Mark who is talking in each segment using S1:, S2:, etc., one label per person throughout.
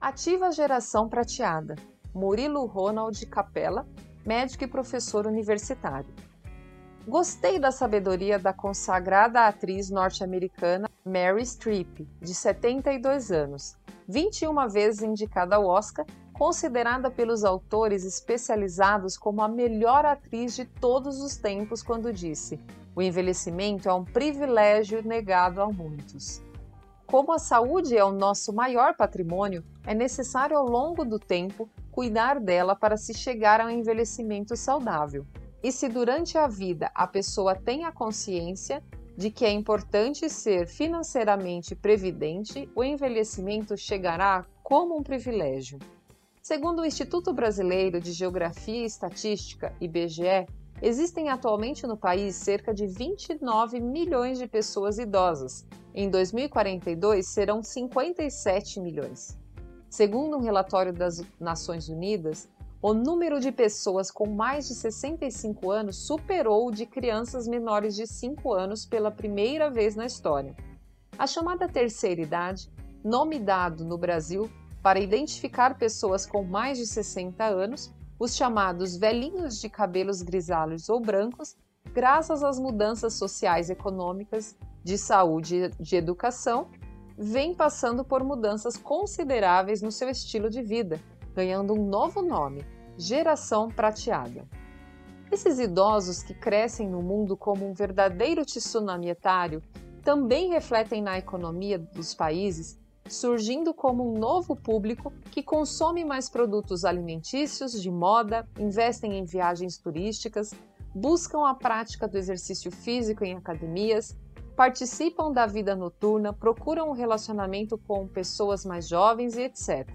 S1: Ativa a geração prateada. Murilo Ronald Capella, médico e professor universitário. Gostei da sabedoria da consagrada atriz norte-americana Mary Streep, de 72 anos, 21 vezes indicada ao Oscar, considerada pelos autores especializados como a melhor atriz de todos os tempos quando disse: "O envelhecimento é um privilégio negado a muitos". Como a saúde é o nosso maior patrimônio, é necessário ao longo do tempo cuidar dela para se chegar ao envelhecimento saudável. E se durante a vida a pessoa tem a consciência de que é importante ser financeiramente previdente, o envelhecimento chegará como um privilégio. Segundo o Instituto Brasileiro de Geografia e Estatística, IBGE, existem atualmente no país cerca de 29 milhões de pessoas idosas. Em 2042 serão 57 milhões. Segundo um relatório das Nações Unidas, o número de pessoas com mais de 65 anos superou o de crianças menores de 5 anos pela primeira vez na história. A chamada terceira idade, nome dado no Brasil para identificar pessoas com mais de 60 anos, os chamados velhinhos de cabelos grisalhos ou brancos, graças às mudanças sociais econômicas, de saúde e de educação, vem passando por mudanças consideráveis no seu estilo de vida, ganhando um novo nome, geração prateada. Esses idosos que crescem no mundo como um verdadeiro tsunami etário também refletem na economia dos países, surgindo como um novo público que consome mais produtos alimentícios, de moda, investem em viagens turísticas, buscam a prática do exercício físico em academias, participam da vida noturna, procuram um relacionamento com pessoas mais jovens e etc.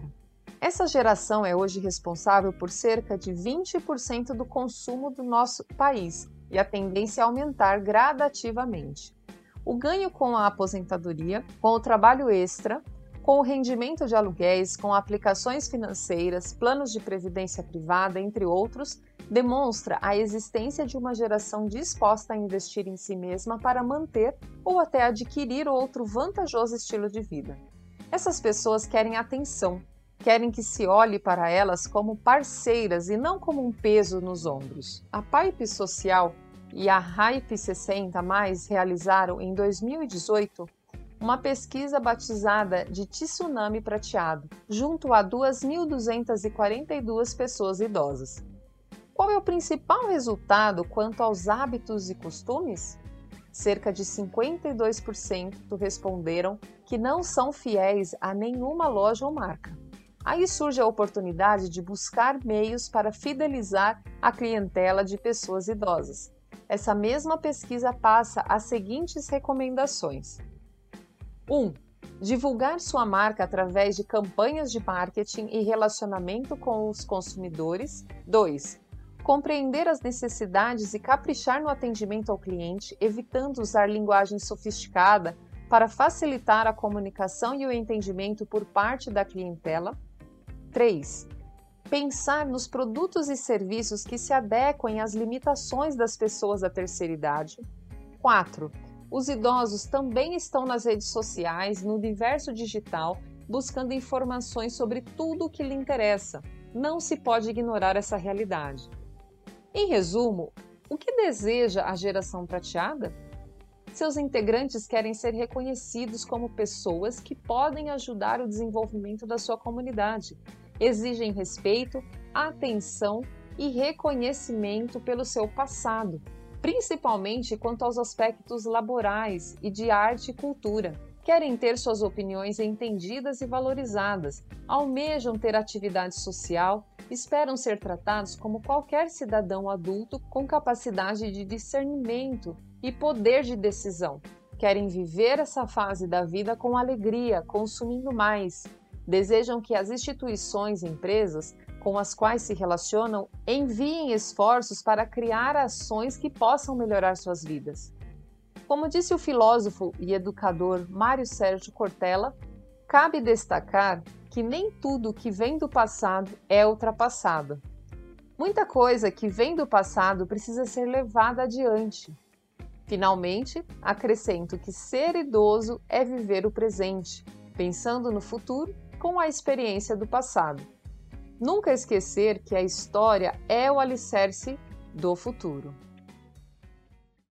S1: Essa geração é hoje responsável por cerca de 20% do consumo do nosso país e a tendência é aumentar gradativamente. O ganho com a aposentadoria, com o trabalho extra, com o rendimento de aluguéis, com aplicações financeiras, planos de previdência privada, entre outros, demonstra a existência de uma geração disposta a investir em si mesma para manter ou até adquirir outro vantajoso estilo de vida. Essas pessoas querem atenção, querem que se olhe para elas como parceiras e não como um peso nos ombros. A Pipe Social e a Hype 60 Mais realizaram em 2018 uma pesquisa batizada de Tsunami Prateado, junto a 2.242 pessoas idosas. Qual é o principal resultado quanto aos hábitos e costumes? Cerca de 52% responderam que não são fiéis a nenhuma loja ou marca. Aí surge a oportunidade de buscar meios para fidelizar a clientela de pessoas idosas. Essa mesma pesquisa passa as seguintes recomendações: 1. Um, divulgar sua marca através de campanhas de marketing e relacionamento com os consumidores. 2. Compreender as necessidades e caprichar no atendimento ao cliente, evitando usar linguagem sofisticada para facilitar a comunicação e o entendimento por parte da clientela. 3. Pensar nos produtos e serviços que se adequem às limitações das pessoas da terceira idade. 4. Os idosos também estão nas redes sociais, no universo digital, buscando informações sobre tudo o que lhe interessa. Não se pode ignorar essa realidade. Em resumo, o que deseja a geração prateada? Seus integrantes querem ser reconhecidos como pessoas que podem ajudar o desenvolvimento da sua comunidade exigem respeito, atenção e reconhecimento pelo seu passado, principalmente quanto aos aspectos laborais e de arte e cultura. Querem ter suas opiniões entendidas e valorizadas, almejam ter atividade social, esperam ser tratados como qualquer cidadão adulto com capacidade de discernimento e poder de decisão. Querem viver essa fase da vida com alegria, consumindo mais, desejam que as instituições e empresas com as quais se relacionam enviem esforços para criar ações que possam melhorar suas vidas. Como disse o filósofo e educador Mário Sérgio Cortella, cabe destacar que nem tudo que vem do passado é ultrapassado. Muita coisa que vem do passado precisa ser levada adiante. Finalmente, acrescento que ser idoso é viver o presente, pensando no futuro com a experiência do passado. Nunca esquecer que a história é o alicerce do futuro.